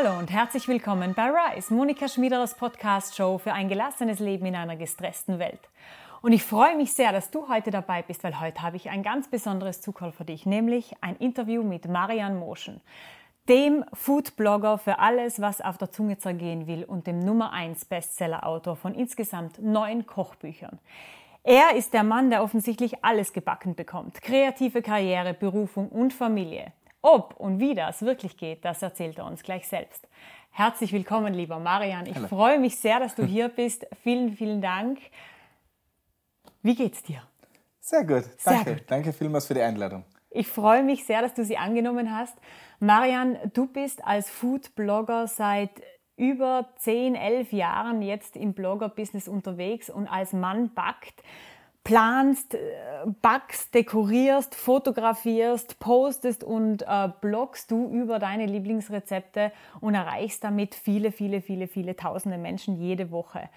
Hallo und herzlich willkommen bei Rise, Monika Schmiederers Podcast-Show für ein gelassenes Leben in einer gestressten Welt. Und ich freue mich sehr, dass du heute dabei bist, weil heute habe ich ein ganz besonderes Zugall für dich, nämlich ein Interview mit Marian Moschen, dem Foodblogger für alles, was auf der Zunge zergehen will und dem Nummer 1 Bestseller-Autor von insgesamt neun Kochbüchern. Er ist der Mann, der offensichtlich alles gebacken bekommt. Kreative Karriere, Berufung und Familie. Ob und wie das wirklich geht, das erzählt er uns gleich selbst. Herzlich willkommen, lieber Marian. Ich Hallo. freue mich sehr, dass du hier bist. vielen, vielen Dank. Wie geht's dir? Sehr gut. Danke. Sehr gut. Danke vielmals für die Einladung. Ich freue mich sehr, dass du sie angenommen hast. Marian, du bist als Food-Blogger seit über 10, 11 Jahren jetzt im Blogger-Business unterwegs und als Mann backt planst, äh, backst, dekorierst, fotografierst, postest und äh, bloggst du über deine Lieblingsrezepte und erreichst damit viele, viele, viele, viele tausende Menschen jede Woche.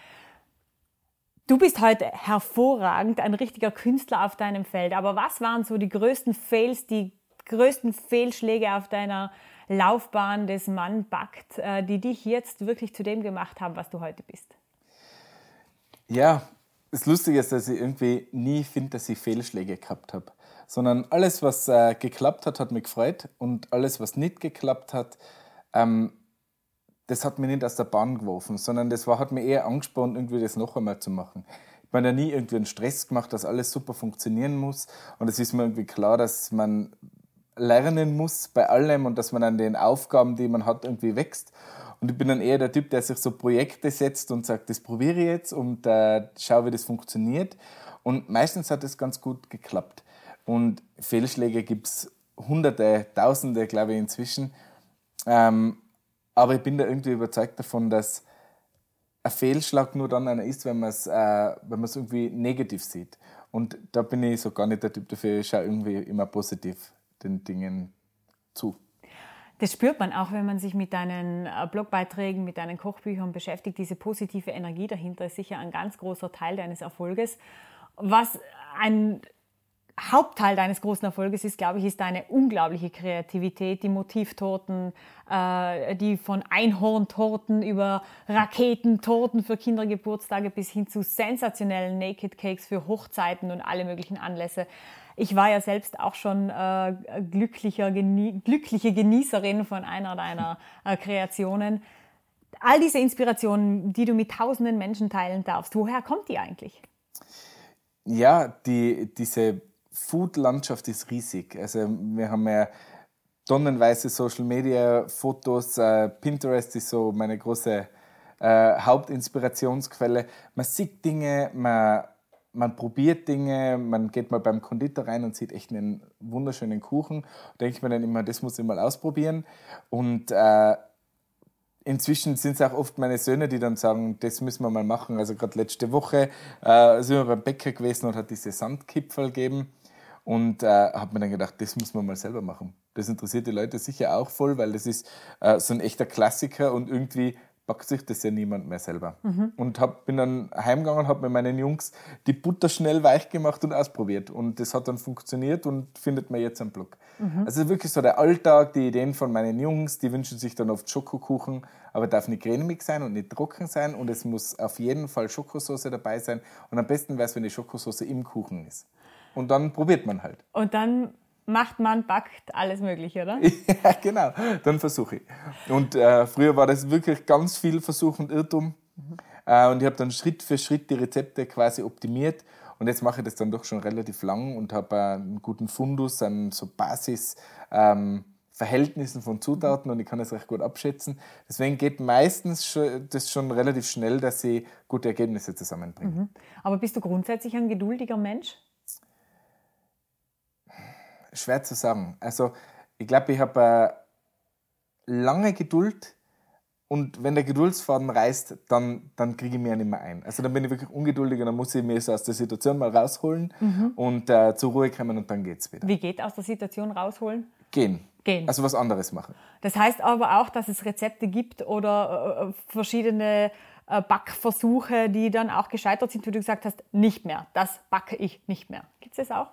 Du bist heute hervorragend, ein richtiger Künstler auf deinem Feld. Aber was waren so die größten Fails, die größten Fehlschläge auf deiner Laufbahn des Mann backt, äh, die dich jetzt wirklich zu dem gemacht haben, was du heute bist? Ja, das Lustige ist, dass ich irgendwie nie finde, dass ich Fehlschläge gehabt habe. Sondern alles, was äh, geklappt hat, hat mich gefreut. Und alles, was nicht geklappt hat, ähm, das hat mich nicht aus der Bahn geworfen, sondern das war, hat mich eher angespannt, irgendwie das noch einmal zu machen. Ich habe ja nie irgendwie einen Stress gemacht, dass alles super funktionieren muss. Und es ist mir irgendwie klar, dass man lernen muss bei allem und dass man an den Aufgaben, die man hat, irgendwie wächst. Und ich bin dann eher der Typ, der sich so Projekte setzt und sagt, das probiere ich jetzt und äh, schau, wie das funktioniert. Und meistens hat es ganz gut geklappt. Und Fehlschläge gibt es Hunderte, Tausende, glaube ich, inzwischen. Ähm, aber ich bin da irgendwie überzeugt davon, dass ein Fehlschlag nur dann einer ist, wenn man es äh, irgendwie negativ sieht. Und da bin ich so gar nicht der Typ dafür. Ich schaue irgendwie immer positiv den Dingen zu. Das spürt man auch, wenn man sich mit deinen äh, Blogbeiträgen, mit deinen Kochbüchern beschäftigt. Diese positive Energie dahinter ist sicher ein ganz großer Teil deines Erfolges. Was ein Hauptteil deines großen Erfolges ist, glaube ich, ist deine unglaubliche Kreativität, die Motivtorten, äh, die von Einhorntorten über Raketentorten für Kindergeburtstage bis hin zu sensationellen Naked Cakes für Hochzeiten und alle möglichen Anlässe. Ich war ja selbst auch schon äh, glücklicher, genie glückliche Genießerin von einer deiner äh, Kreationen. All diese Inspirationen, die du mit tausenden Menschen teilen darfst, woher kommt die eigentlich? Ja, die, diese Food-Landschaft ist riesig. Also wir haben ja tonnenweise Social Media, Fotos, äh, Pinterest ist so meine große äh, Hauptinspirationsquelle. Man sieht Dinge, man man probiert Dinge, man geht mal beim Konditor rein und sieht echt einen wunderschönen Kuchen. Denke ich mir dann immer, das muss ich mal ausprobieren. Und äh, inzwischen sind es auch oft meine Söhne, die dann sagen, das müssen wir mal machen. Also gerade letzte Woche äh, sind wir beim Bäcker gewesen und hat diese Sandkipfel gegeben. Und äh, habe mir dann gedacht, das muss man mal selber machen. Das interessiert die Leute sicher auch voll, weil das ist äh, so ein echter Klassiker und irgendwie backt sich das ja niemand mehr selber. Mhm. Und hab, bin dann heimgegangen, habe mit meinen Jungs die Butter schnell weich gemacht und ausprobiert. Und das hat dann funktioniert und findet man jetzt am Blog. Mhm. Also wirklich so der Alltag, die Ideen von meinen Jungs, die wünschen sich dann oft Schokokuchen, aber darf nicht cremig sein und nicht trocken sein und es muss auf jeden Fall Schokosauce dabei sein. Und am besten wäre es, wenn die Schokosauce im Kuchen ist. Und dann probiert man halt. Und dann macht man, backt, alles Mögliche, oder? ja, genau. Dann versuche ich. Und äh, früher war das wirklich ganz viel Versuch und Irrtum. Mhm. Äh, und ich habe dann Schritt für Schritt die Rezepte quasi optimiert. Und jetzt mache ich das dann doch schon relativ lang und habe äh, einen guten Fundus an so Basisverhältnissen ähm, von Zutaten und ich kann das recht gut abschätzen. Deswegen geht meistens das schon relativ schnell, dass ich gute Ergebnisse zusammenbringe. Mhm. Aber bist du grundsätzlich ein geduldiger Mensch? Schwer zu sagen. Also ich glaube, ich habe äh, lange Geduld und wenn der Geduldsfaden reißt, dann, dann kriege ich mir nicht mehr ein. Also dann bin ich wirklich ungeduldig und dann muss ich mich so aus der Situation mal rausholen mhm. und äh, zur Ruhe kommen und dann geht es wieder. Wie geht aus der Situation rausholen? Gehen. Gehen. Also was anderes machen. Das heißt aber auch, dass es Rezepte gibt oder äh, verschiedene äh, Backversuche, die dann auch gescheitert sind, wie du gesagt hast, nicht mehr. Das backe ich nicht mehr. Gibt es das auch?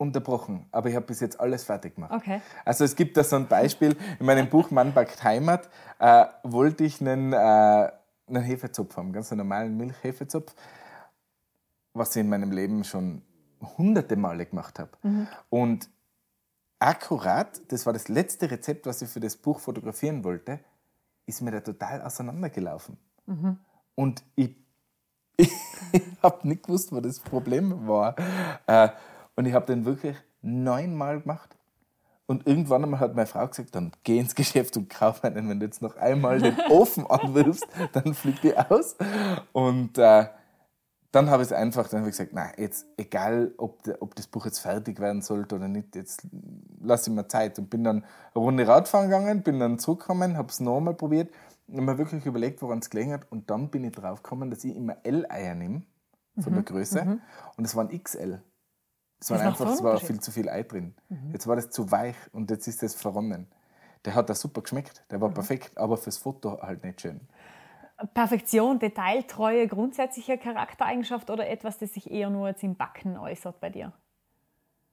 Unterbrochen, aber ich habe bis jetzt alles fertig gemacht. Okay. Also es gibt da so ein Beispiel, in meinem Buch Mann backt Heimat äh, wollte ich einen, äh, einen Hefezopf haben, ganz normalen Milchhefezopf, was ich in meinem Leben schon hunderte Male gemacht habe. Mhm. Und akkurat, das war das letzte Rezept, was ich für das Buch fotografieren wollte, ist mir da total auseinandergelaufen. Mhm. Und ich, ich habe nicht gewusst, wo das Problem war. Äh, und ich habe den wirklich neunmal gemacht. Und irgendwann einmal hat meine Frau gesagt, dann geh ins Geschäft und kauf einen. Wenn du jetzt noch einmal den Ofen anwirfst, dann fliegt die aus. Und äh, dann habe ich es einfach, dann habe ich gesagt, nein, jetzt egal, ob, de, ob das Buch jetzt fertig werden sollte oder nicht, jetzt lasse ich mir Zeit. Und bin dann eine Runde Radfahren gegangen, bin dann zurückgekommen, habe es nochmal probiert und mir wirklich überlegt, woran es gelegen hat. Und dann bin ich drauf gekommen, dass ich immer L-Eier nehme, von der Größe. Und es waren XL. Es war Das einfach, es war viel zu viel Ei drin. Jetzt war das zu weich und jetzt ist das verronnen. Der hat da super geschmeckt, der war perfekt, aber fürs Foto halt nicht schön. Perfektion, Detailtreue, grundsätzliche Charaktereigenschaft oder etwas, das sich eher nur jetzt im Backen äußert bei dir?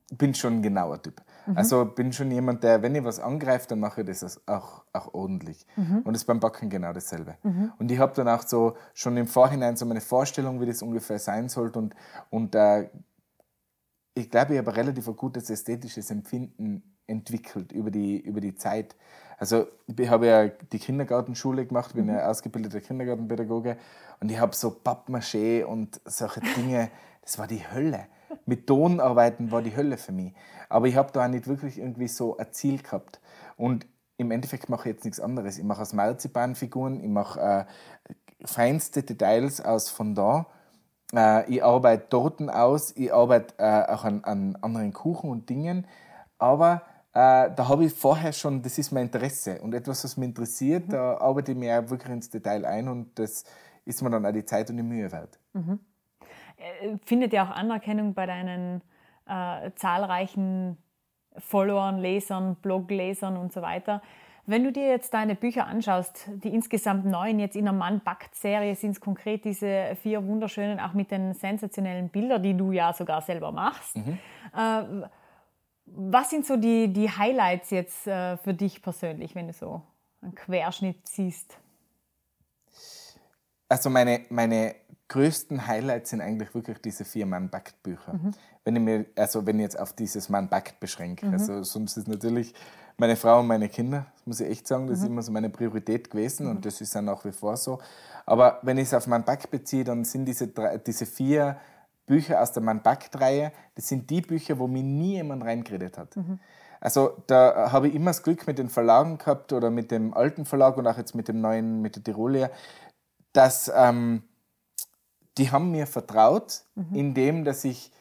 bin schon ein genauer Typ. Also bin schon jemand, der, wenn ich was angreife, dann mache ich das auch, auch ordentlich. Und das ist beim Backen genau dasselbe. Und ich habe dann auch so schon im Vorhinein so meine Vorstellung, wie das ungefähr sein sollte. Und, und äh, ich glaube, ich habe ein relativ gutes ästhetisches Empfinden entwickelt über die, über die Zeit. Also ich habe ja die Kindergartenschule gemacht, bin ja ausgebildeter Kindergartenpädagoge und ich habe so Pappmaché und solche Dinge, das war die Hölle. Mit Ton arbeiten war die Hölle für mich. Aber ich habe da auch nicht wirklich irgendwie so ein Ziel gehabt. Und im Endeffekt mache ich jetzt nichts anderes. Ich mache aus Marzipanfiguren, ich mache äh, feinste Details aus Fondant. Äh, ich arbeite Torten aus, ich arbeite äh, auch an, an anderen Kuchen und Dingen. Aber äh, da habe ich vorher schon, das ist mein Interesse. Und etwas, was mich interessiert, da arbeite ich mir wirklich ins Detail ein und das ist mir dann auch die Zeit und die Mühe wert. Äh, Findet ja auch Anerkennung bei deinen äh, zahlreichen Followern, Lesern, Bloglesern und so weiter. Wenn du dir jetzt deine Bücher anschaust, die insgesamt neun, jetzt in der Mann-Backt-Serie sind es konkret diese vier wunderschönen, auch mit den sensationellen Bildern, die du ja sogar selber machst. Äh, was sind so die, die Highlights jetzt äh, für dich persönlich, wenn du so einen Querschnitt siehst? Also meine, meine größten Highlights sind eigentlich wirklich diese vier Mann-Backt-Bücher. Wenn ich mir, also wenn ich jetzt auf dieses Mann-Backt beschränke. Also sonst ist natürlich meine Frau und meine Kinder, das muss ich echt sagen, das ist immer so meine Priorität gewesen und das ist ja nach wie vor so. Aber wenn ich es auf Mann-Backt beziehe, dann sind diese, drei, diese vier Bücher aus der Mann-Backt-Reihe, das sind die Bücher, wo mir nie jemand reingeredet hat. Also da habe ich immer das Glück mit den Verlagen gehabt oder mit dem alten Verlag und auch jetzt mit dem neuen, mit der Tirolia, dass ähm, die haben mir vertraut, indem dass ich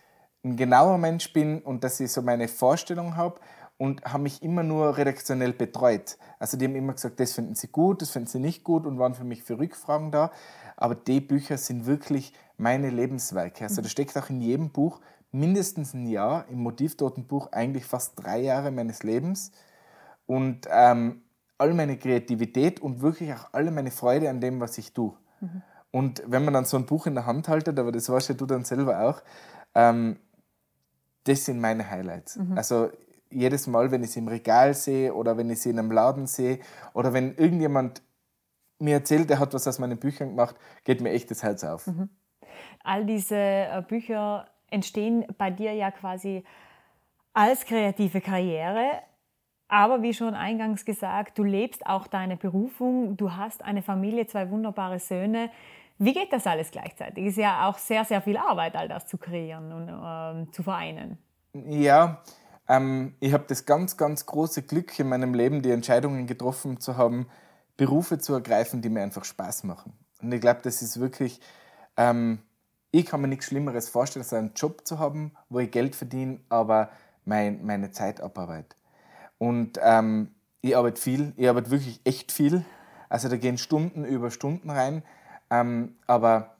ein genauer Mensch bin und dass ich so meine Vorstellung habe und haben mich immer nur redaktionell betreut. Also die haben immer gesagt, das finden sie gut, das finden sie nicht gut und waren für mich für Rückfragen da. Aber die Bücher sind wirklich meine Lebenswerke. Also da steckt auch in jedem Buch mindestens ein Jahr, im Motivtotenbuch eigentlich fast drei Jahre meines Lebens. Und ähm, all meine Kreativität und wirklich auch alle meine Freude an dem, was ich tue. Und wenn man dann so ein Buch in der Hand haltet, aber das weißt ja du dann selber auch, ähm, das sind meine Highlights. Also jedes Mal, wenn ich sie im Regal sehe oder wenn ich sie in einem Laden sehe oder wenn irgendjemand mir erzählt, er hat was aus meinen Büchern gemacht, geht mir echt das Herz auf. All diese äh, Bücher entstehen bei dir ja quasi als kreative Karriere. Aber wie schon eingangs gesagt, du lebst auch deine Berufung, du hast eine Familie, zwei wunderbare Söhne. Wie geht das alles gleichzeitig? Ist ja auch sehr, sehr viel Arbeit, all das zu kreieren und ähm, zu vereinen. Ja, ähm, ich habe das ganz, ganz große Glück in meinem Leben, die Entscheidungen getroffen zu haben, Berufe zu ergreifen, die mir einfach Spaß machen. Und ich glaube, das ist wirklich, ähm, ich kann mir nichts Schlimmeres vorstellen, als einen Job zu haben, wo ich Geld verdiene, aber mein, meine Zeit abarbeite. Und ähm, ich arbeite viel, ich arbeite wirklich echt viel. Also da gehen Stunden über Stunden rein. Ähm, aber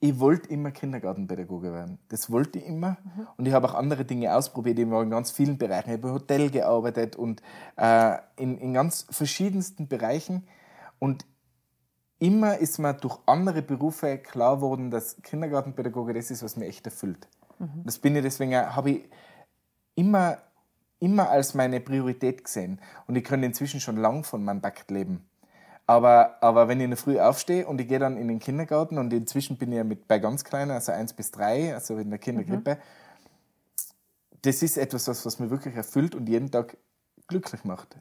ich wollte immer Kindergartenpädagoge werden. Das wollte ich immer. Und ich habe auch andere Dinge ausprobiert. Ich war in ganz vielen Bereichen. Ich habe im Hotel gearbeitet und äh, in, in ganz verschiedensten Bereichen. Und immer ist mir durch andere Berufe klar geworden, dass Kindergartenpädagoge das ist, was mir echt erfüllt. Mhm. Das bin ich deswegen, habe ich immer, immer als meine Priorität gesehen. Und ich kann inzwischen schon lang von meinem Backt leben. Aber, aber wenn ich in der Früh aufstehe und ich gehe dann in den Kindergarten und inzwischen bin ich ja mit, bei ganz Kleinen, also eins bis drei, also in der Kindergrippe, mhm. das ist etwas, was, was mir wirklich erfüllt und jeden Tag glücklich macht.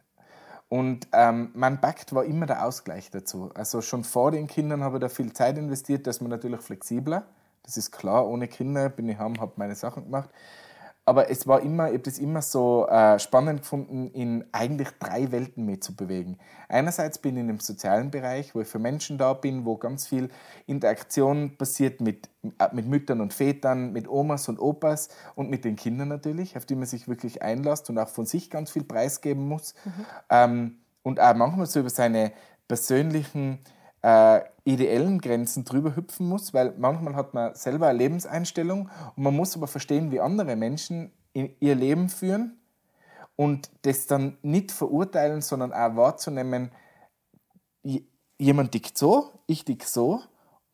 Und ähm, mein Pakt war immer der Ausgleich dazu. Also schon vor den Kindern habe ich da viel Zeit investiert, dass man natürlich flexibler. Das ist klar, ohne Kinder bin ich heim, habe meine Sachen gemacht aber es war immer, ich habe das immer so äh, spannend gefunden, in eigentlich drei Welten mitzubewegen. Einerseits bin ich in dem sozialen Bereich, wo ich für Menschen da bin, wo ganz viel Interaktion passiert mit, äh, mit Müttern und Vätern, mit Omas und Opas und mit den Kindern natürlich, auf die man sich wirklich einlässt und auch von sich ganz viel preisgeben muss. Mhm. Ähm, und auch manchmal so über seine persönlichen äh, ideellen Grenzen drüber hüpfen muss, weil manchmal hat man selber eine Lebenseinstellung und man muss aber verstehen, wie andere Menschen ihr Leben führen und das dann nicht verurteilen, sondern auch wahrzunehmen, jemand tickt so, ich tick so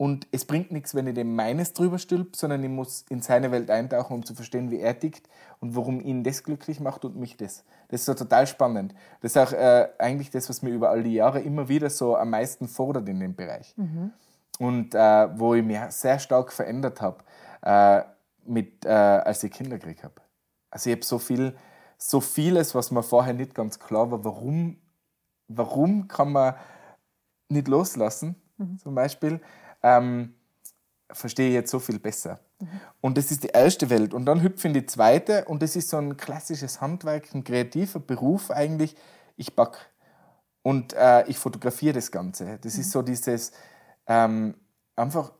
und es bringt nichts, wenn ich dem meines drüber stülpe, sondern ich muss in seine Welt eintauchen, um zu verstehen, wie er tickt und warum ihn das glücklich macht und mich das. Das ist so total spannend. Das ist auch äh, eigentlich das, was mir über all die Jahre immer wieder so am meisten fordert in dem Bereich. Mhm. Und äh, wo ich mich sehr stark verändert habe, äh, mit, äh, als ich Kinder gekriegt habe. Also ich habe so viel, so vieles, was mir vorher nicht ganz klar war, warum, warum kann man nicht loslassen, mhm. zum Beispiel ähm, verstehe ich jetzt so viel besser. Mhm. Und das ist die erste Welt. Und dann hüpfe in die zweite und das ist so ein klassisches Handwerk, ein kreativer Beruf eigentlich. Ich back und äh, ich fotografiere das Ganze. Das mhm. ist so dieses ähm, einfach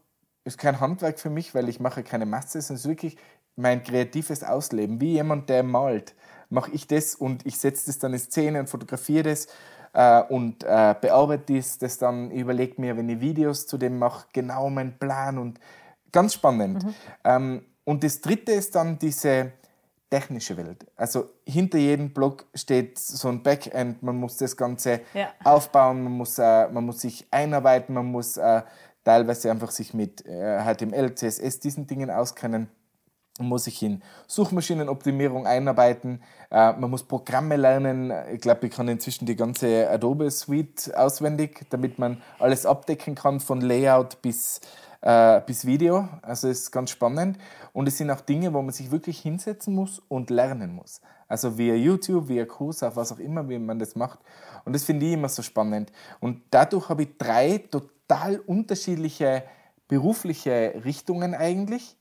ist kein Handwerk für mich, weil ich mache keine Masse, sondern es ist wirklich mein kreatives Ausleben. Wie jemand, der malt, mache ich das und ich setze das dann in Szene und fotografiere das äh, und äh, bearbeite das, das dann, überlege mir, wenn ich Videos zu dem mache, genau meinen Plan und ganz spannend. Mhm. Ähm, und das dritte ist dann diese technische Welt. Also hinter jedem Blog steht so ein Backend, man muss das Ganze ja. aufbauen, man muss, äh, man muss sich einarbeiten, man muss äh, teilweise einfach sich mit HTML, äh, CSS, diesen Dingen auskennen muss sich in Suchmaschinenoptimierung einarbeiten, äh, man muss Programme lernen. Ich glaube, ich kann inzwischen die ganze Adobe Suite auswendig, damit man alles abdecken kann, von Layout bis, äh, bis Video. Also ist ganz spannend. Und es sind auch Dinge, wo man sich wirklich hinsetzen muss und lernen muss. Also via YouTube, via Kurs, auf was auch immer, wie man das macht. Und das finde ich immer so spannend. Und dadurch habe ich drei total unterschiedliche berufliche Richtungen eigentlich.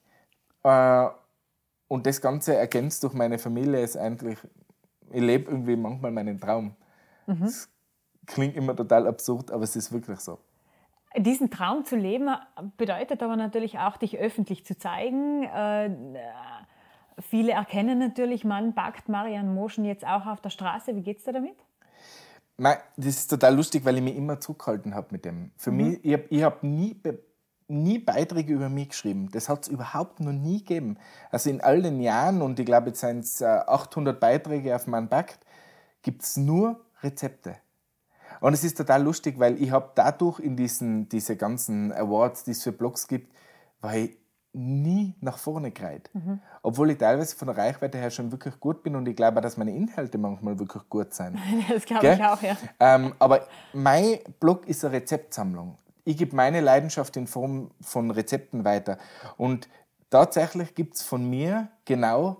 Äh, und das Ganze ergänzt durch meine Familie ist eigentlich, ich lebe irgendwie manchmal meinen Traum. Mhm. Das klingt immer total absurd, aber es ist wirklich so. Diesen Traum zu leben bedeutet aber natürlich auch, dich öffentlich zu zeigen. Äh, viele erkennen natürlich, man backt Marian Moschen jetzt auch auf der Straße. Wie geht es dir damit? Das ist total lustig, weil ich mich immer zurückgehalten habe mit dem. Für mhm. mich, ich habe hab nie nie Beiträge über mich geschrieben. Das hat es überhaupt noch nie gegeben. Also in all den Jahren, und ich glaube, jetzt sind es 800 Beiträge auf meinem Backt, gibt es nur Rezepte. Und es ist total lustig, weil ich habe dadurch in diesen diese ganzen Awards, die es für Blogs gibt, war ich nie nach vorne gereiht. Mhm. Obwohl ich teilweise von der Reichweite her schon wirklich gut bin und ich glaube auch, dass meine Inhalte manchmal wirklich gut sind. das glaube ich auch, ja. Ähm, aber mein Blog ist eine Rezeptsammlung ich gebe meine Leidenschaft in Form von Rezepten weiter. Und tatsächlich gibt es von mir genau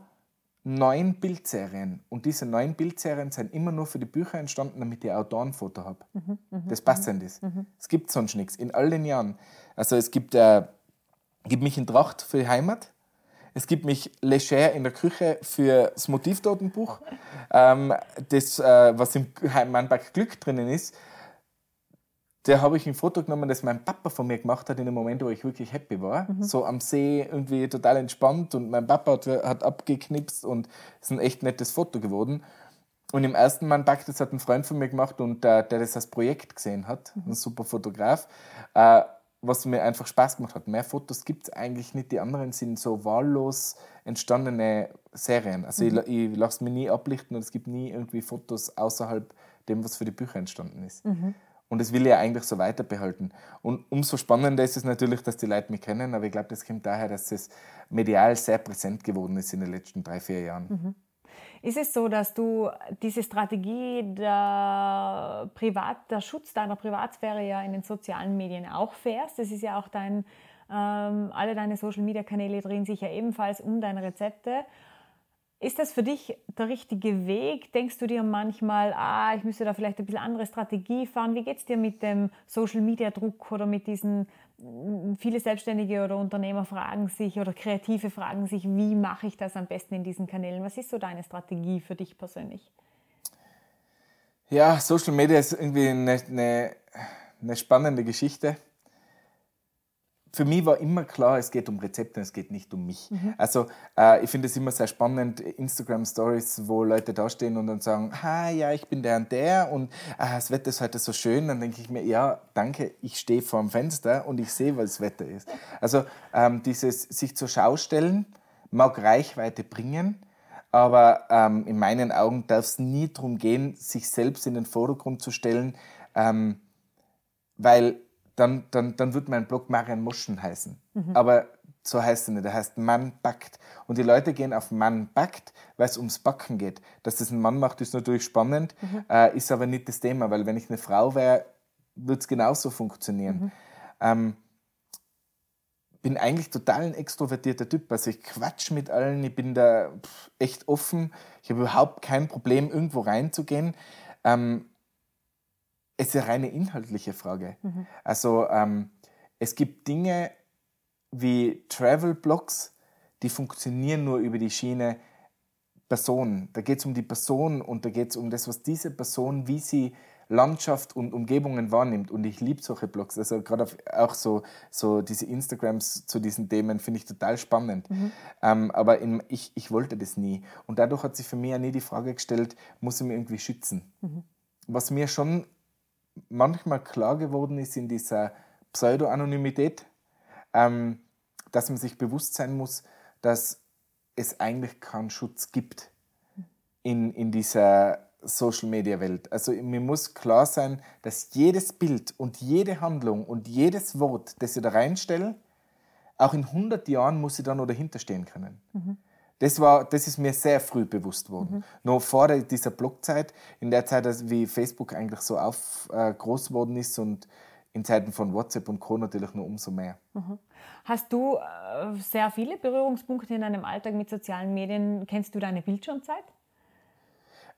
neun Bildserien. Und diese neun Bildserien sind immer nur für die Bücher entstanden, damit ich Autorenfoto habe. Mhm, mh, das passend ist. Mhm. Es gibt sonst nichts. In all den Jahren. Also es gibt, äh, gibt mich in Tracht für die Heimat. Es gibt mich leger in der Küche für das Motivtotenbuch. ähm, das, äh, was im Mannback Glück drinnen ist, da habe ich ein Foto genommen, das mein Papa von mir gemacht hat in dem Moment, wo ich wirklich happy war. Mhm. So am See irgendwie total entspannt und mein Papa hat, hat abgeknipst und es ist ein echt nettes Foto geworden. Und im ersten Mal Back, das hat ein Freund von mir gemacht und äh, der das als Projekt gesehen hat, mhm. ein super Fotograf, äh, was mir einfach Spaß gemacht hat. Mehr Fotos gibt es eigentlich nicht. Die anderen sind so wahllos entstandene Serien. Also mhm. ich, ich lasse mich nie ablichten und es gibt nie irgendwie Fotos außerhalb dem, was für die Bücher entstanden ist. Mhm. Und das will ich ja eigentlich so weiter behalten. Und umso spannender ist es natürlich, dass die Leute mich kennen, aber ich glaube, das kommt daher, dass es medial sehr präsent geworden ist in den letzten drei, vier Jahren. Mhm. Ist es so, dass du diese Strategie der, Privat, der Schutz deiner Privatsphäre ja in den sozialen Medien auch fährst? Das ist ja auch dein, ähm, alle deine Social-Media-Kanäle drehen sich ja ebenfalls um deine Rezepte. Ist das für dich der richtige Weg? Denkst du dir manchmal, ah, ich müsste da vielleicht ein bisschen andere Strategie fahren? Wie geht es dir mit dem Social-Media-Druck oder mit diesen, mm, viele Selbstständige oder Unternehmer fragen sich oder Kreative fragen sich, wie mache ich das am besten in diesen Kanälen? Was ist so deine Strategie für dich persönlich? Ja, Social Media ist irgendwie eine, eine, eine spannende Geschichte für mich war immer klar, es geht um Rezepte, es geht nicht um mich. Mhm. Also äh, ich finde es immer sehr spannend, Instagram-Stories, wo Leute da stehen und dann sagen, ha, ja, ich bin der und der und ah, das Wetter ist heute so schön. Dann denke ich mir, ja, danke, ich stehe vor dem Fenster und ich sehe, was das Wetter ist. Also ähm, dieses sich zur Schau stellen mag Reichweite bringen, aber ähm, in meinen Augen darf es nie darum gehen, sich selbst in den Vordergrund zu stellen, ähm, weil dann, dann, dann wird mein Blog Marian Moschen heißen. Mhm. Aber so heißt er nicht. Der heißt Mann backt. Und die Leute gehen auf Mann backt, weil es ums Backen geht. Dass das ein Mann macht, ist natürlich spannend, mhm. äh, ist aber nicht das Thema, weil wenn ich eine Frau wäre, würde es genauso funktionieren. Mhm. Ähm, bin eigentlich total ein extrovertierter Typ. Also ich quatsch mit allen, ich bin da echt offen. Ich habe überhaupt kein Problem, irgendwo reinzugehen. Ähm, es ist eine reine inhaltliche Frage. Mhm. Also ähm, es gibt Dinge wie Travel-Blogs, die funktionieren nur über die Schiene Person. Da geht es um die Person und da geht es um das, was diese Person, wie sie Landschaft und Umgebungen wahrnimmt. Und ich liebe solche Blogs. Also gerade auch so, so diese Instagrams zu diesen Themen finde ich total spannend. Mhm. Ähm, aber in, ich, ich wollte das nie. Und dadurch hat sich für mich ja nie die Frage gestellt, muss ich mich irgendwie schützen. Mhm. Was mir schon manchmal klar geworden ist in dieser Pseudo-Anonymität, ähm, dass man sich bewusst sein muss, dass es eigentlich keinen Schutz gibt in, in dieser Social-Media-Welt. Also mir muss klar sein, dass jedes Bild und jede Handlung und jedes Wort, das ich da reinstelle, auch in 100 Jahren muss ich da noch dahinter stehen können. Mhm. Das, war, das ist mir sehr früh bewusst worden. Mhm. Noch vor dieser Blogzeit, in der Zeit, wie Facebook eigentlich so auf, äh, groß geworden ist und in Zeiten von WhatsApp und Co. natürlich nur umso mehr. Mhm. Hast du äh, sehr viele Berührungspunkte in deinem Alltag mit sozialen Medien? Kennst du deine Bildschirmzeit?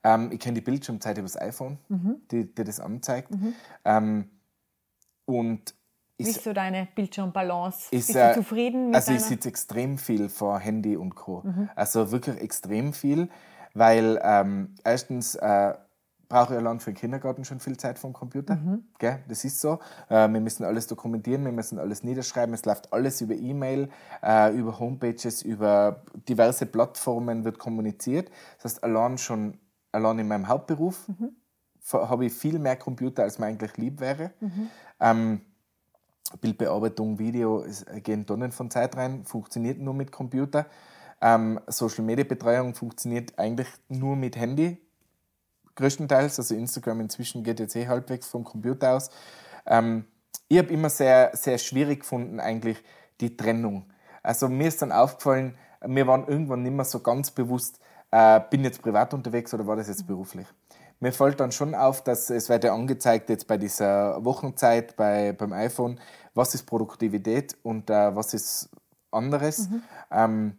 Ähm, ich kenne die Bildschirmzeit über das iPhone, mhm. die, die, das anzeigt. Mhm. Ähm, und wie ist so deine Bildschirmbalance? Ist, Bist du zufrieden mit Also ich sitze extrem viel vor Handy und Co. Mhm. Also wirklich extrem viel, weil ähm, erstens äh, brauche ich allein für den Kindergarten schon viel Zeit vom Computer. Mhm. Gell? Das ist so. Äh, wir müssen alles dokumentieren, wir müssen alles niederschreiben. Es läuft alles über E-Mail, äh, über Homepages, über diverse Plattformen wird kommuniziert. Das heißt, allein schon allein in meinem Hauptberuf mhm. habe ich viel mehr Computer, als mir eigentlich lieb wäre. Mhm. Ähm, Bildbearbeitung, Video, es gehen Tonnen von Zeit rein, funktioniert nur mit Computer. Ähm, Social Media Betreuung funktioniert eigentlich nur mit Handy, größtenteils. Also Instagram inzwischen geht jetzt eh halbwegs vom Computer aus. Ähm, ich habe immer sehr, sehr schwierig gefunden, eigentlich die Trennung. Also mir ist dann aufgefallen, mir waren irgendwann nicht mehr so ganz bewusst, äh, bin jetzt privat unterwegs oder war das jetzt beruflich. Mir fällt dann schon auf, dass es wird ja angezeigt jetzt bei dieser Wochenzeit bei, beim iPhone, was ist Produktivität und äh, was ist anderes. Mhm. Ähm,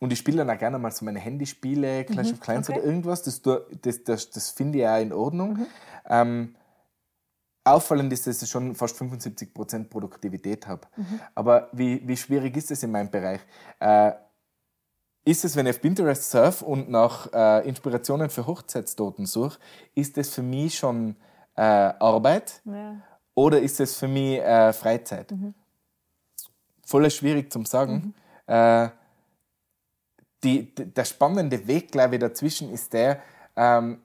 und ich spiele dann auch gerne mal so meine Handyspiele, Clash mhm. of Clans okay. oder irgendwas. Das, das, das, das finde ich auch in Ordnung. Mhm. Ähm, auffallend ist, dass ich schon fast 75% Produktivität habe. Mhm. Aber wie, wie schwierig ist das in meinem Bereich? Äh, ist es, wenn ich auf Pinterest surfe und nach äh, Inspirationen für Hochzeitstoten suche, ist das für mich schon äh, Arbeit ja. oder ist es für mich äh, Freizeit? Mhm. Voll schwierig zu sagen. Mhm. Äh, die, der spannende Weg, glaube ich, dazwischen ist der, ähm,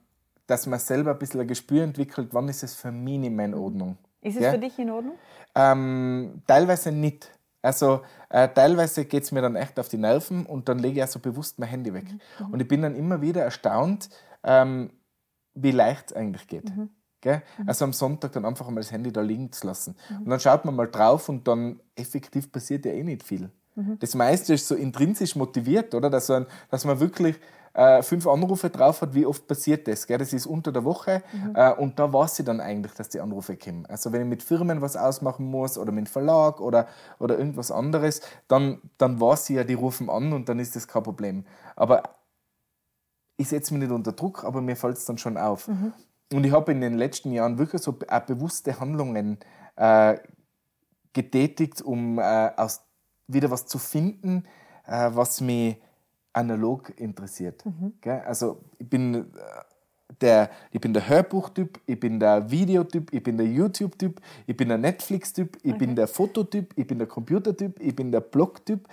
dass man selber ein bisschen ein Gespür entwickelt, wann ist es für mich nicht mehr in Ordnung. Ist es ja? für dich in Ordnung? Ähm, teilweise nicht. Also äh, teilweise geht es mir dann echt auf die Nerven und dann lege ich also bewusst mein Handy weg. Mhm. Und ich bin dann immer wieder erstaunt, ähm, wie leicht es eigentlich geht. Mhm. Mhm. Also am Sonntag dann einfach mal das Handy da liegen zu lassen. Mhm. Und dann schaut man mal drauf und dann effektiv passiert ja eh nicht viel. Mhm. Das meiste ist so intrinsisch motiviert, oder? Dass man, dass man wirklich äh, fünf Anrufe drauf hat, wie oft passiert das? Gell? Das ist unter der Woche mhm. äh, und da weiß ich dann eigentlich, dass die Anrufe kommen. Also wenn ich mit Firmen was ausmachen muss oder mit Verlag oder, oder irgendwas anderes, dann, dann weiß ich ja, die rufen an und dann ist das kein Problem. Aber ich setze mich nicht unter Druck, aber mir fällt es dann schon auf. Mhm. Und ich habe in den letzten Jahren wirklich so auch bewusste Handlungen äh, getätigt, um äh, aus, wieder was zu finden, äh, was mich analog interessiert. Mhm. Also ich bin äh, der, ich bin der Hörbuchtyp, ich bin der Videotyp, ich bin der YouTube-Typ, ich bin der Netflix-Typ, ich okay. bin der Fototyp, ich bin der Computertyp, ich bin der Blog-Typ.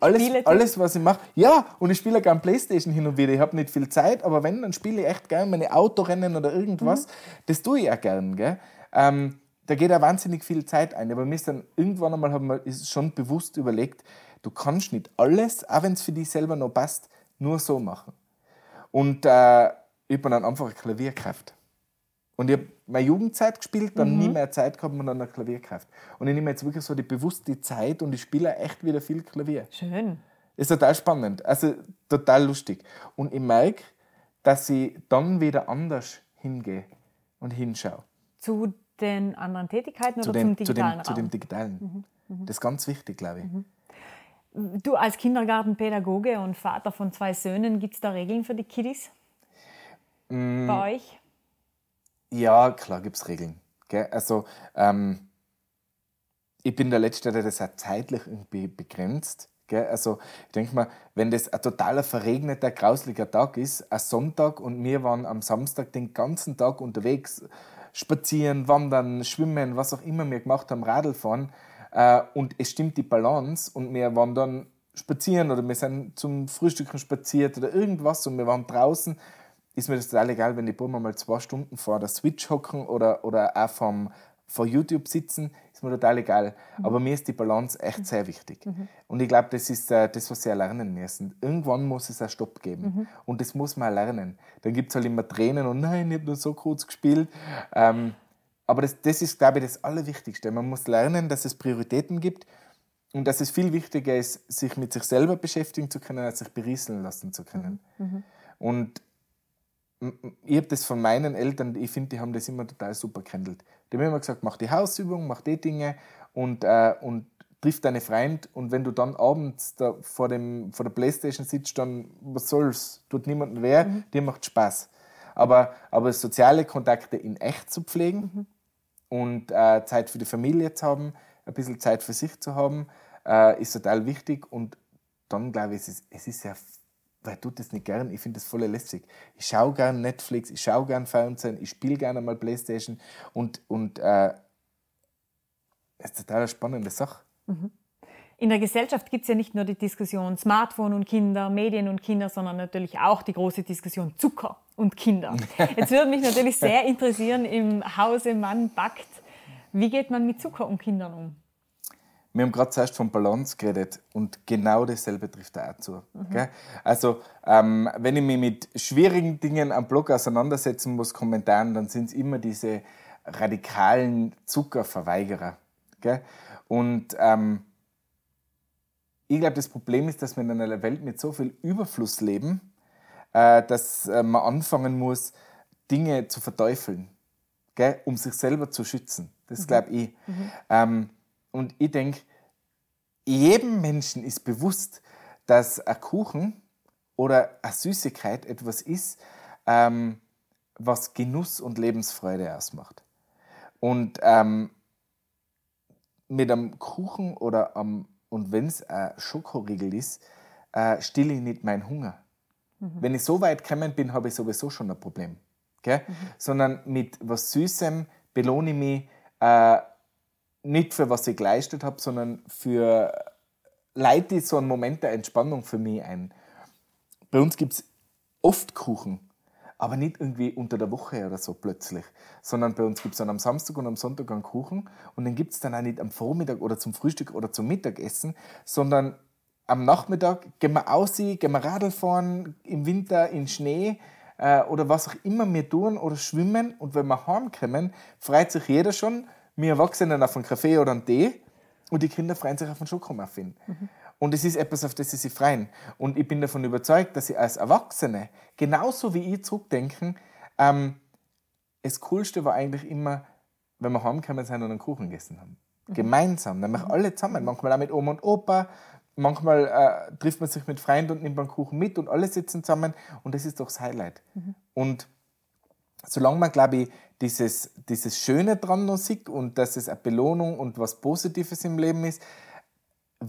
Alles, alles, was ich mache. Ja, und ich spiele gerne Playstation hin und wieder. Ich habe nicht viel Zeit, aber wenn, dann spiele ich echt gerne meine Autorennen oder irgendwas. Mhm. Das tue ich auch gern. Gell? Ähm, da geht auch wahnsinnig viel Zeit ein. Aber mir ist dann irgendwann einmal haben wir schon bewusst überlegt, du kannst nicht alles, auch wenn es für dich selber noch passt, nur so machen. Und äh, ich habe dann einfach ein Klavier gekauft. Und ich habe meine Jugendzeit gespielt, dann mhm. nie mehr Zeit gehabt und dann ein Klavier gekauft. Und ich nehme jetzt wirklich so die bewusste Zeit und ich spiele echt wieder viel Klavier. Schön. Ist total spannend, also total lustig. Und ich merke, dass ich dann wieder anders hingehe und hinschaue. Zu den anderen Tätigkeiten zu oder dem, zum digitalen zu dem, Raum? Zu dem digitalen. Mhm. Mhm. Das ist ganz wichtig, glaube ich. Mhm. Du als Kindergartenpädagoge und Vater von zwei Söhnen, gibt es da Regeln für die Kiddies? Mm, bei euch? Ja, klar gibt es Regeln. Gell? Also, ähm, ich bin der Letzte, der das auch zeitlich irgendwie begrenzt. Gell? Also, ich denke mal, wenn das ein totaler verregneter, grauslicher Tag ist, ein Sonntag und wir waren am Samstag den ganzen Tag unterwegs, spazieren, wandern, schwimmen, was auch immer wir gemacht haben, Radl fahren, und es stimmt die Balance und wir waren dann spazieren oder wir sind zum Frühstücken spaziert oder irgendwas und wir waren draußen ist mir das total egal, wenn die Buben mal zwei Stunden vor der Switch hocken oder, oder auch vom, vor YouTube sitzen, ist mir total egal. Mhm. Aber mir ist die Balance echt mhm. sehr wichtig. Mhm. Und ich glaube, das ist äh, das, was sie lernen müssen. Irgendwann muss es einen Stopp geben. Mhm. Und das muss man lernen. Dann gibt es halt immer Tränen und nein, ich habe nur so kurz gespielt. Ähm, aber das, das ist, glaube ich, das Allerwichtigste. Man muss lernen, dass es Prioritäten gibt und dass es viel wichtiger ist, sich mit sich selber beschäftigen zu können, als sich berieseln lassen zu können. Mhm. Und ich habe das von meinen Eltern, ich finde, die haben das immer total super gehandelt. Die haben immer gesagt, mach die Hausübung, mach die Dinge und, äh, und triff deine Freund und wenn du dann abends da vor, dem, vor der Playstation sitzt, dann was soll's, tut niemandem weh, mhm. dir macht Spaß. Aber, aber soziale Kontakte in echt zu pflegen mhm. Und äh, Zeit für die Familie zu haben, ein bisschen Zeit für sich zu haben, äh, ist total wichtig und dann glaube ich, es ist, es ist ja wer tut das nicht gern? Ich finde das voll lässig. Ich schaue gern Netflix, ich schaue gern Fernsehen, ich spiele gerne mal Playstation und, und äh, das ist total eine spannende Sache. Mhm. In der Gesellschaft gibt es ja nicht nur die Diskussion Smartphone und Kinder, Medien und Kinder, sondern natürlich auch die große Diskussion Zucker und Kinder. Jetzt würde mich natürlich sehr interessieren, im Hause Mann backt, wie geht man mit Zucker und Kindern um? Wir haben gerade zuerst von Balance geredet und genau dasselbe trifft auch zu. Mhm. Also, ähm, wenn ich mich mit schwierigen Dingen am Blog auseinandersetzen muss, Kommentaren, dann sind es immer diese radikalen Zuckerverweigerer. Gell? Und ähm, ich glaube, das Problem ist, dass wir in einer Welt mit so viel Überfluss leben, äh, dass äh, man anfangen muss, Dinge zu verteufeln, gell? um sich selber zu schützen. Das mhm. glaube ich. Mhm. Ähm, und ich denke, jedem Menschen ist bewusst, dass ein Kuchen oder eine Süßigkeit etwas ist, ähm, was Genuss und Lebensfreude ausmacht. Und ähm, mit einem Kuchen oder am, und wenn es ein Schokoriegel ist, äh, stille ich nicht meinen Hunger. Mhm. Wenn ich so weit gekommen bin, habe ich sowieso schon ein Problem. Mhm. Sondern mit was Süßem belohne ich mich äh, nicht für was ich geleistet habe, sondern für leite so einen Moment der Entspannung für mich ein. Bei uns gibt es oft Kuchen, aber nicht irgendwie unter der Woche oder so plötzlich, sondern bei uns gibt es dann am Samstag und am Sonntag einen Kuchen und den gibt es dann auch nicht am Vormittag oder zum Frühstück oder zum Mittagessen, sondern am Nachmittag gehen wir aus, gehen wir Radl fahren, im Winter in Schnee äh, oder was auch immer wir tun oder schwimmen und wenn wir heimkommen, freut sich jeder schon, wir Erwachsenen auf einen Kaffee oder einen Tee und die Kinder freuen sich auf einen Schokomuffin. Mhm. Und es ist etwas, auf das sie sich freuen. Und ich bin davon überzeugt, dass sie als Erwachsene, genauso wie ich zurückdenken, ähm, das Coolste war eigentlich immer, wenn wir heimgekommen sind und einen Kuchen gegessen haben. Mhm. Gemeinsam, nämlich alle zusammen. Manchmal auch mit Oma und Opa, manchmal äh, trifft man sich mit Freunden und nimmt einen Kuchen mit und alle sitzen zusammen und das ist doch das Highlight. Mhm. Und solange man, glaube ich, dieses, dieses Schöne dran noch sieht und dass es eine Belohnung und was Positives im Leben ist,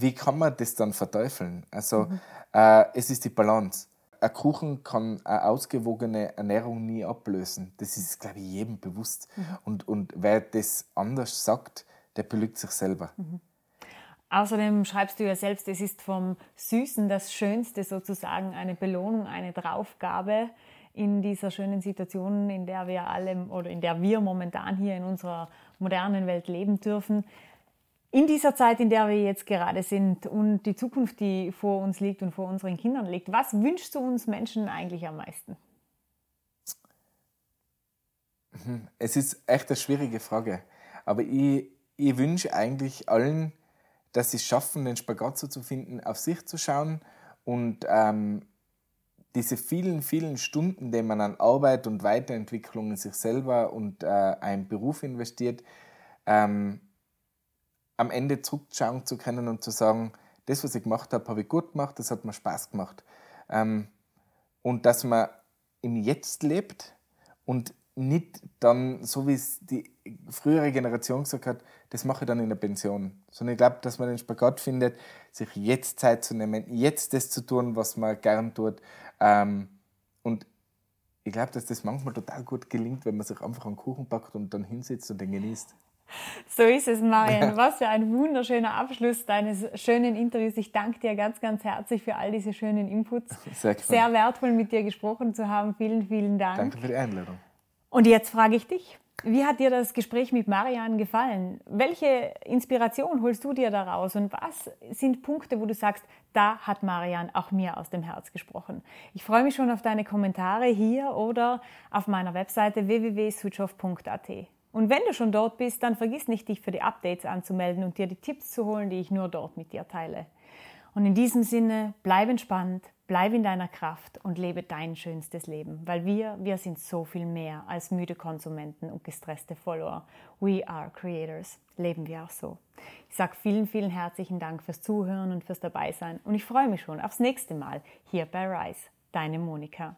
wie kann man das dann verteufeln? Also mhm. äh, es ist die Balance. Ein Kuchen kann eine ausgewogene Ernährung nie ablösen. Das ist, glaube ich, jedem bewusst. Mhm. Und, und wer das anders sagt, der belügt sich selber. Mhm. Außerdem schreibst du ja selbst, es ist vom Süßen das Schönste sozusagen eine Belohnung, eine Draufgabe in dieser schönen Situation, in der wir alle oder in der wir momentan hier in unserer modernen Welt leben dürfen. In dieser Zeit, in der wir jetzt gerade sind und die Zukunft, die vor uns liegt und vor unseren Kindern liegt, was wünschst du uns Menschen eigentlich am meisten? Es ist echt eine schwierige Frage. Aber ich, ich wünsche eigentlich allen, dass sie es schaffen, den Spagat so zu finden, auf sich zu schauen und ähm, diese vielen, vielen Stunden, die man an Arbeit und Weiterentwicklung in sich selber und äh, einen Beruf investiert, ähm, am Ende zurückschauen zu können und zu sagen, das, was ich gemacht habe, habe ich gut gemacht, das hat mir Spaß gemacht. Ähm, und dass man im Jetzt lebt und nicht dann, so wie es die frühere Generation gesagt hat, das mache ich dann in der Pension. Sondern ich glaube, dass man den Spagat findet, sich jetzt Zeit zu nehmen, jetzt das zu tun, was man gern tut. Ähm, und ich glaube, dass das manchmal total gut gelingt, wenn man sich einfach einen Kuchen packt und dann hinsetzt und den genießt. So ist es, Marian. Was für ein wunderschöner Abschluss deines schönen Interviews. Ich danke dir ganz, ganz herzlich für all diese schönen Inputs. Sehr, Sehr wertvoll, mit dir gesprochen zu haben. Vielen, vielen Dank. Danke für die Einladung. Und jetzt frage ich dich, wie hat dir das Gespräch mit Marian gefallen? Welche Inspiration holst du dir daraus? Und was sind Punkte, wo du sagst, da hat Marian auch mir aus dem Herz gesprochen? Ich freue mich schon auf deine Kommentare hier oder auf meiner Webseite www.switchoff.at. Und wenn du schon dort bist, dann vergiss nicht, dich für die Updates anzumelden und dir die Tipps zu holen, die ich nur dort mit dir teile. Und in diesem Sinne, bleib entspannt, Bleib in deiner Kraft und lebe dein schönstes Leben, weil wir, wir sind so viel mehr als müde Konsumenten und gestresste Follower. We are creators. Leben wir auch so. Ich sage vielen, vielen herzlichen Dank fürs Zuhören und fürs Dabeisein und ich freue mich schon aufs nächste Mal hier bei Rise. Deine Monika.